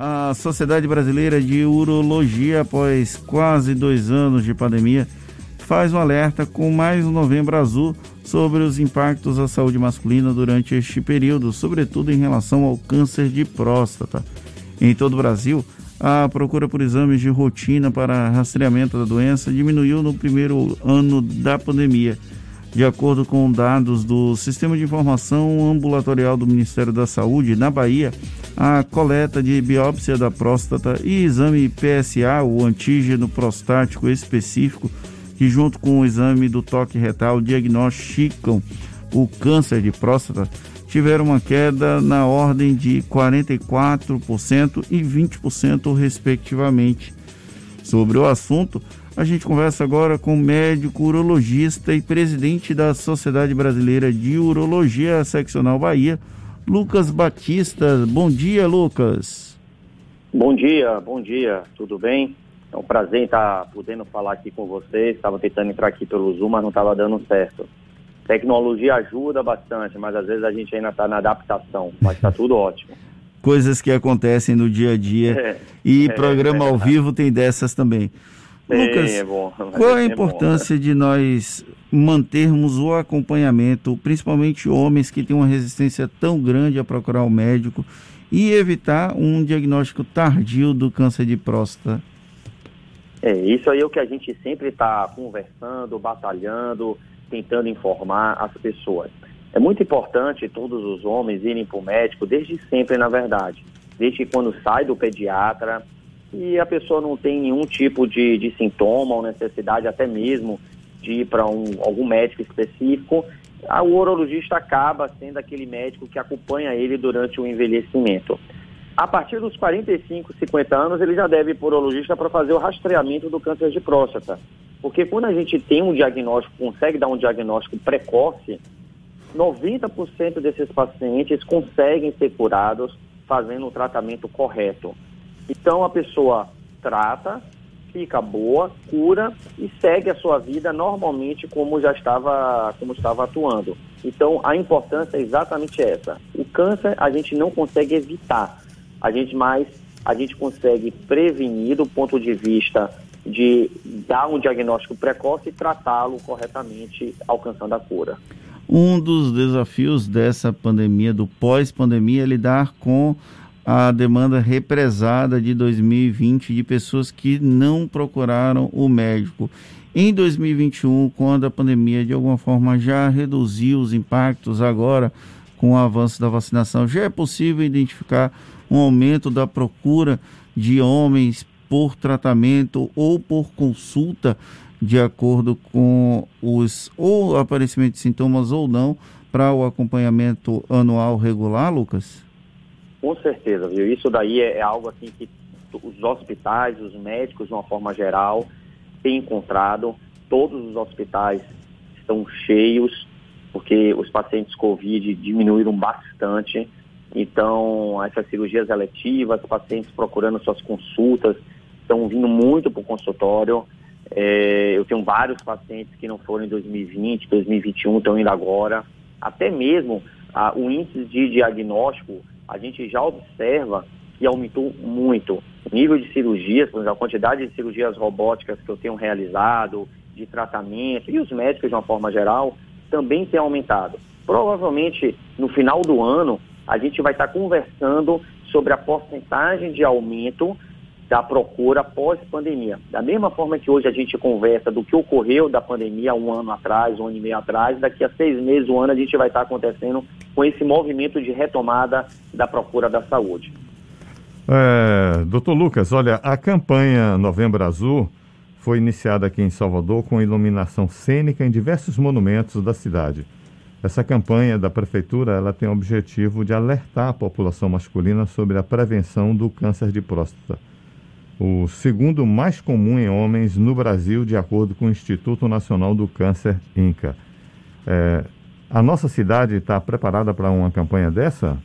A Sociedade Brasileira de Urologia, após quase dois anos de pandemia, faz um alerta com mais um Novembro Azul sobre os impactos à saúde masculina durante este período, sobretudo em relação ao câncer de próstata. Em todo o Brasil, a procura por exames de rotina para rastreamento da doença diminuiu no primeiro ano da pandemia. De acordo com dados do Sistema de Informação Ambulatorial do Ministério da Saúde, na Bahia, a coleta de biópsia da próstata e exame PSA, o antígeno prostático específico, que junto com o exame do toque retal diagnosticam o câncer de próstata, tiveram uma queda na ordem de 44% e 20%, respectivamente. Sobre o assunto, a gente conversa agora com o médico urologista e presidente da Sociedade Brasileira de Urologia Seccional Bahia, Lucas Batista. Bom dia, Lucas. Bom dia, bom dia, tudo bem? É um prazer estar podendo falar aqui com vocês. Estava tentando entrar aqui pelo Zoom, mas não estava dando certo. Tecnologia ajuda bastante, mas às vezes a gente ainda está na adaptação, mas está tudo ótimo. Coisas que acontecem no dia a dia. É, e é, programa é ao vivo tem dessas também. Lucas, é bom, qual a é importância bom, né? de nós mantermos o acompanhamento, principalmente homens que têm uma resistência tão grande a procurar o um médico e evitar um diagnóstico tardio do câncer de próstata? É, isso aí é o que a gente sempre está conversando, batalhando, tentando informar as pessoas. É muito importante todos os homens irem para o médico desde sempre, na verdade. Desde quando sai do pediatra e a pessoa não tem nenhum tipo de, de sintoma ou necessidade até mesmo de ir para um, algum médico específico, a, o urologista acaba sendo aquele médico que acompanha ele durante o envelhecimento. A partir dos 45, 50 anos, ele já deve ir para o urologista para fazer o rastreamento do câncer de próstata. Porque quando a gente tem um diagnóstico, consegue dar um diagnóstico precoce, 90% desses pacientes conseguem ser curados fazendo o tratamento correto. Então a pessoa trata, fica boa, cura e segue a sua vida normalmente como já estava, como estava atuando. Então a importância é exatamente essa. O câncer a gente não consegue evitar, a gente mais a gente consegue prevenir do ponto de vista de dar um diagnóstico precoce e tratá-lo corretamente, alcançando a cura. Um dos desafios dessa pandemia, do pós-pandemia, é lidar com a demanda represada de 2020 de pessoas que não procuraram o médico. Em 2021, quando a pandemia de alguma forma já reduziu os impactos, agora com o avanço da vacinação, já é possível identificar um aumento da procura de homens por tratamento ou por consulta, de acordo com os ou aparecimento de sintomas ou não, para o acompanhamento anual regular, Lucas? Com certeza, viu? Isso daí é, é algo assim que os hospitais, os médicos, de uma forma geral, têm encontrado. Todos os hospitais estão cheios, porque os pacientes Covid diminuíram bastante. Então, essas cirurgias eletivas, pacientes procurando suas consultas, estão vindo muito para o consultório. É, eu tenho vários pacientes que não foram em 2020, 2021, estão indo agora. Até mesmo a, o índice de diagnóstico, a gente já observa que aumentou muito. O nível de cirurgias, a quantidade de cirurgias robóticas que eu tenho realizado, de tratamento, e os médicos de uma forma geral, também tem aumentado. Provavelmente, no final do ano, a gente vai estar conversando sobre a porcentagem de aumento da procura pós-pandemia. Da mesma forma que hoje a gente conversa do que ocorreu da pandemia um ano atrás, um ano e meio atrás, daqui a seis meses, um ano, a gente vai estar acontecendo com esse movimento de retomada da procura da saúde. É, doutor Lucas, olha, a campanha Novembro Azul foi iniciada aqui em Salvador com iluminação cênica em diversos monumentos da cidade. Essa campanha da prefeitura ela tem o objetivo de alertar a população masculina sobre a prevenção do câncer de próstata o segundo mais comum em homens no Brasil, de acordo com o Instituto Nacional do Câncer, INCA. É, a nossa cidade está preparada para uma campanha dessa?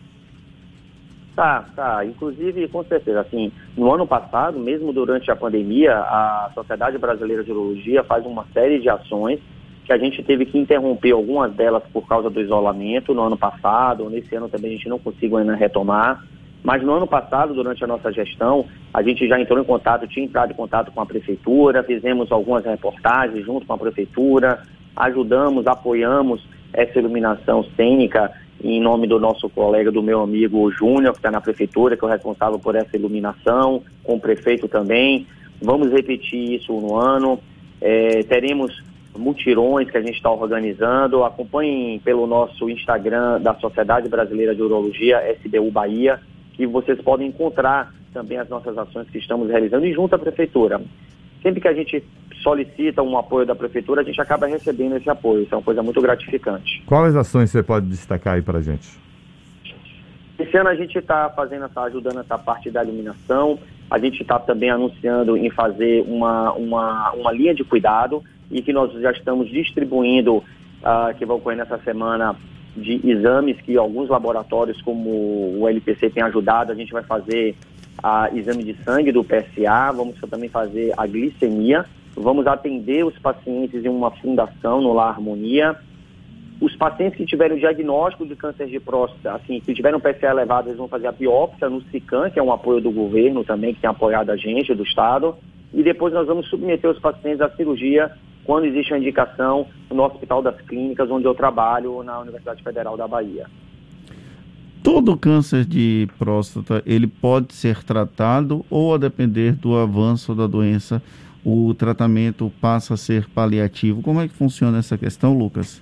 Tá, tá. Inclusive, com certeza, assim, no ano passado, mesmo durante a pandemia, a Sociedade Brasileira de Urologia faz uma série de ações que a gente teve que interromper algumas delas por causa do isolamento no ano passado, nesse ano também a gente não conseguiu ainda retomar, Mas no ano passado, durante a nossa gestão, a gente já entrou em contato, tinha entrado em contato com a prefeitura, fizemos algumas reportagens junto com a prefeitura, ajudamos, apoiamos essa iluminação cênica em nome do nosso colega, do meu amigo Júnior, que está na prefeitura, que é o responsável por essa iluminação, com o prefeito também. Vamos repetir isso no ano. É, teremos mutirões que a gente está organizando. Acompanhem pelo nosso Instagram da Sociedade Brasileira de Urologia, SBU Bahia, que vocês podem encontrar também as nossas ações que estamos realizando e junto à prefeitura. Sempre que a gente solicita um apoio da prefeitura, a gente acaba recebendo esse apoio. Isso é uma coisa muito gratificante. Quais ações você pode destacar aí para a gente? Esse ano a gente está fazendo, está ajudando essa parte da iluminação. A gente está também anunciando em fazer uma, uma, uma linha de cuidado e que nós já estamos distribuindo, uh, que vai ocorrer nessa semana, de exames que alguns laboratórios, como o LPC, tem ajudado. A gente vai fazer a exame de sangue do PSA, vamos também fazer a glicemia, vamos atender os pacientes em uma fundação no Lar Harmonia. Os pacientes que tiverem diagnóstico de câncer de próstata, assim, que tiveram PSA elevado, eles vão fazer a biópsia no SICAM, que é um apoio do governo também, que tem apoiado a gente, do Estado. E depois nós vamos submeter os pacientes à cirurgia quando existe uma indicação no Hospital das Clínicas, onde eu trabalho, na Universidade Federal da Bahia. Todo câncer de próstata, ele pode ser tratado ou a depender do avanço da doença, o tratamento passa a ser paliativo. Como é que funciona essa questão, Lucas?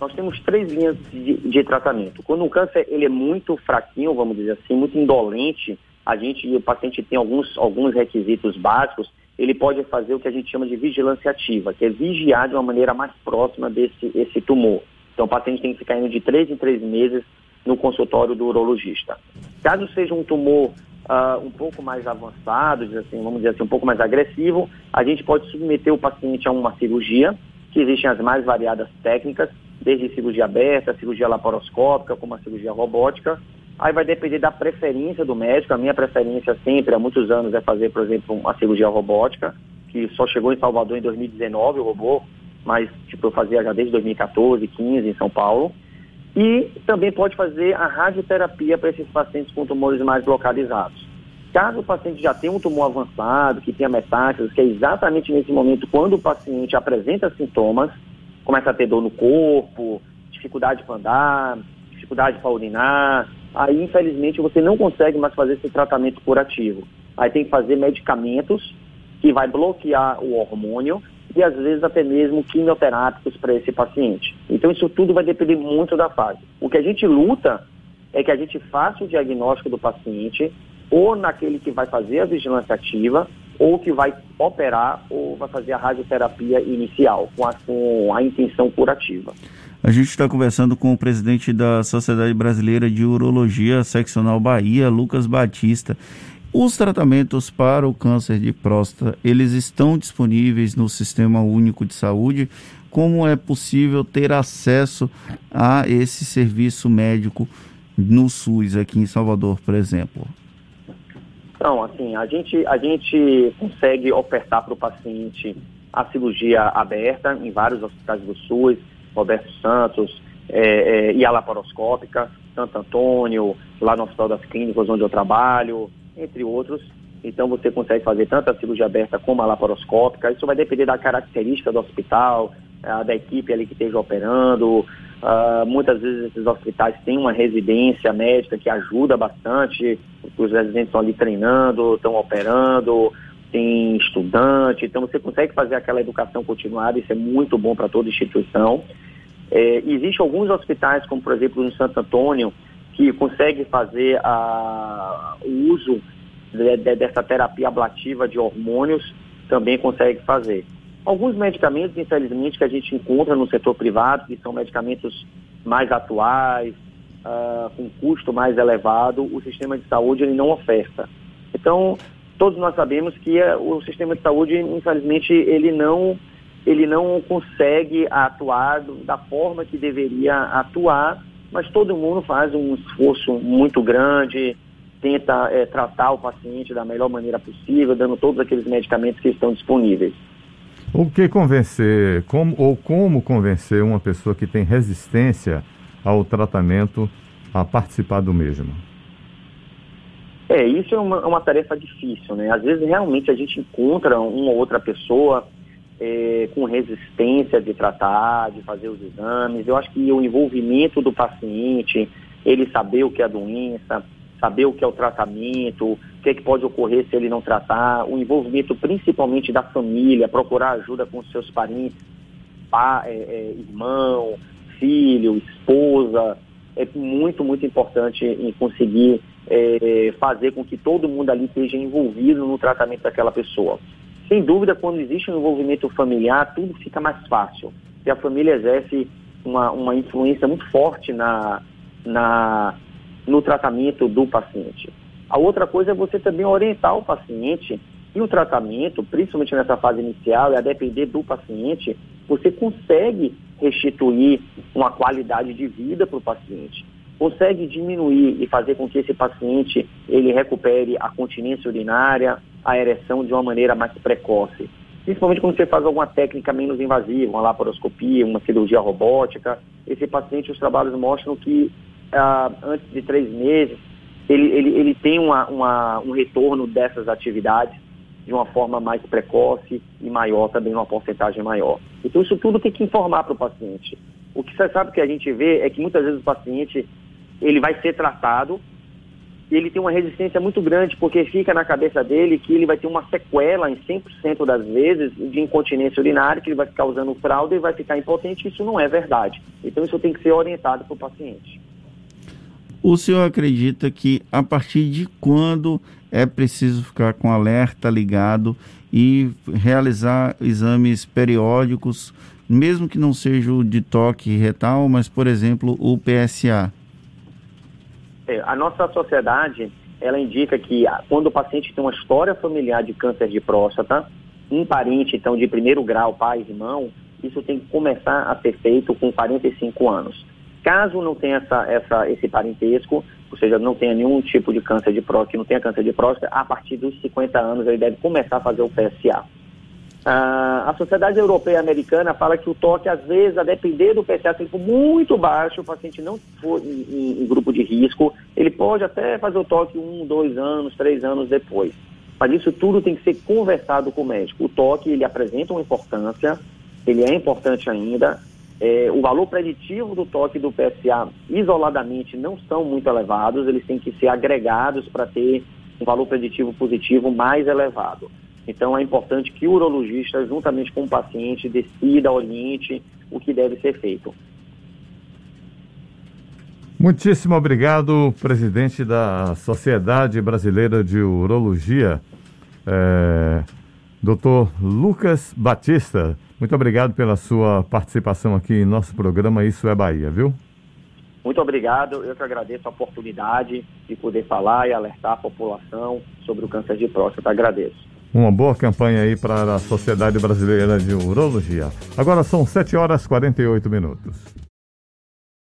Nós temos três linhas de, de tratamento. Quando o câncer ele é muito fraquinho, vamos dizer assim, muito indolente, a gente, o paciente tem alguns, alguns requisitos básicos, ele pode fazer o que a gente chama de vigilância ativa, que é vigiar de uma maneira mais próxima desse esse tumor. Então, o paciente tem que ficar indo de três em três meses no consultório do urologista. Caso seja um tumor uh, um pouco mais avançado, assim, vamos dizer assim, um pouco mais agressivo, a gente pode submeter o paciente a uma cirurgia, que existem as mais variadas técnicas, desde cirurgia aberta, cirurgia laparoscópica, como a cirurgia robótica, Aí vai depender da preferência do médico. A minha preferência sempre, há muitos anos, é fazer, por exemplo, uma cirurgia robótica, que só chegou em Salvador em 2019, o robô, mas tipo, eu fazia já desde 2014, 15 em São Paulo. E também pode fazer a radioterapia para esses pacientes com tumores mais localizados. Caso o paciente já tenha um tumor avançado, que tenha metástases, que é exatamente nesse momento quando o paciente apresenta sintomas, começa a ter dor no corpo, dificuldade para andar, dificuldade para urinar, aí infelizmente você não consegue mais fazer esse tratamento curativo. Aí tem que fazer medicamentos que vai bloquear o hormônio e às vezes até mesmo quimioterápicos para esse paciente. Então isso tudo vai depender muito da fase. O que a gente luta é que a gente faça o diagnóstico do paciente ou naquele que vai fazer a vigilância ativa ou que vai operar ou vai fazer a radioterapia inicial com a, com a intenção curativa. A gente está conversando com o presidente da Sociedade Brasileira de Urologia Seccional Bahia, Lucas Batista. Os tratamentos para o câncer de próstata, eles estão disponíveis no Sistema Único de Saúde? Como é possível ter acesso a esse serviço médico no SUS aqui em Salvador, por exemplo? Então, assim, a gente, a gente consegue ofertar para o paciente a cirurgia aberta em vários hospitais do SUS, Roberto Santos, é, é, e a laparoscópica, Santo Antônio, lá no Hospital das Clínicas, onde eu trabalho, entre outros. Então você consegue fazer tanto a cirurgia aberta como a laparoscópica. Isso vai depender da característica do hospital, uh, da equipe ali que esteja operando. Uh, muitas vezes esses hospitais têm uma residência médica que ajuda bastante. Os residentes estão ali treinando, estão operando, tem estudante. Então você consegue fazer aquela educação continuada. Isso é muito bom para toda instituição. É, Existem alguns hospitais, como por exemplo no Santo Antônio, que conseguem fazer a, o uso de, de, dessa terapia ablativa de hormônios, também consegue fazer. Alguns medicamentos, infelizmente, que a gente encontra no setor privado, que são medicamentos mais atuais, uh, com custo mais elevado, o sistema de saúde ele não oferta. Então, todos nós sabemos que uh, o sistema de saúde, infelizmente, ele não ele não consegue atuar da forma que deveria atuar, mas todo mundo faz um esforço muito grande, tenta é, tratar o paciente da melhor maneira possível, dando todos aqueles medicamentos que estão disponíveis. O que convencer, como, ou como convencer uma pessoa que tem resistência ao tratamento a participar do mesmo? É, isso é uma, uma tarefa difícil, né? Às vezes realmente a gente encontra uma ou outra pessoa é, com resistência de tratar, de fazer os exames. Eu acho que o envolvimento do paciente, ele saber o que é a doença, saber o que é o tratamento, o que, é que pode ocorrer se ele não tratar, o envolvimento principalmente da família, procurar ajuda com seus parentes, é, é, irmão, filho, esposa, é muito, muito importante em conseguir é, fazer com que todo mundo ali esteja envolvido no tratamento daquela pessoa. Sem dúvida, quando existe um envolvimento familiar, tudo fica mais fácil. E a família exerce uma, uma influência muito forte na, na, no tratamento do paciente. A outra coisa é você também orientar o paciente e o tratamento, principalmente nessa fase inicial, e a depender do paciente, você consegue restituir uma qualidade de vida para o paciente consegue diminuir e fazer com que esse paciente ele recupere a continência urinária, a ereção de uma maneira mais precoce. Principalmente quando você faz alguma técnica menos invasiva, uma laparoscopia, uma cirurgia robótica, esse paciente, os trabalhos mostram que ah, antes de três meses, ele, ele, ele tem uma, uma, um retorno dessas atividades de uma forma mais precoce e maior, também numa porcentagem maior. Então isso tudo tem que informar para o paciente. O que você sabe que a gente vê é que muitas vezes o paciente ele vai ser tratado e ele tem uma resistência muito grande, porque fica na cabeça dele que ele vai ter uma sequela em 100% das vezes de incontinência urinária, que ele vai ficar usando fralda e vai ficar impotente. Isso não é verdade. Então, isso tem que ser orientado para o paciente. O senhor acredita que a partir de quando é preciso ficar com alerta ligado e realizar exames periódicos, mesmo que não seja o de toque retal, mas, por exemplo, o PSA? É, a nossa sociedade, ela indica que ah, quando o paciente tem uma história familiar de câncer de próstata, um parente, então, de primeiro grau, pai, irmão, isso tem que começar a ser feito com 45 anos. Caso não tenha essa, essa, esse parentesco, ou seja, não tenha nenhum tipo de câncer de próstata, que não tenha câncer de próstata, a partir dos 50 anos ele deve começar a fazer o PSA. Ah, a Sociedade Europeia Americana fala que o toque, às vezes, a depender do PSA, se ele for muito baixo, o paciente não for em, em, em, grupo de risco, ele pode até fazer o toque um, dois anos, três anos depois. Mas isso tudo tem que ser conversado com o médico. O toque, ele apresenta uma importância, ele é importante ainda. É, o valor preditivo do toque do PSA isoladamente não são muito elevados, eles têm que ser agregados para ter um valor preditivo positivo mais elevado. Então é importante que o urologista, juntamente com o paciente, decida, oriente o que deve ser feito. Muitíssimo obrigado, presidente da Sociedade Brasileira de Urologia, é, doutor Lucas Batista. Muito obrigado pela sua participação aqui em nosso programa Isso é Bahia, viu? Muito obrigado, eu que agradeço a oportunidade de poder falar e alertar a população sobre o câncer de próstata. Agradeço. Uma boa campanha aí para a Sociedade Brasileira de Urologia. Agora são 7 horas e 48 minutos.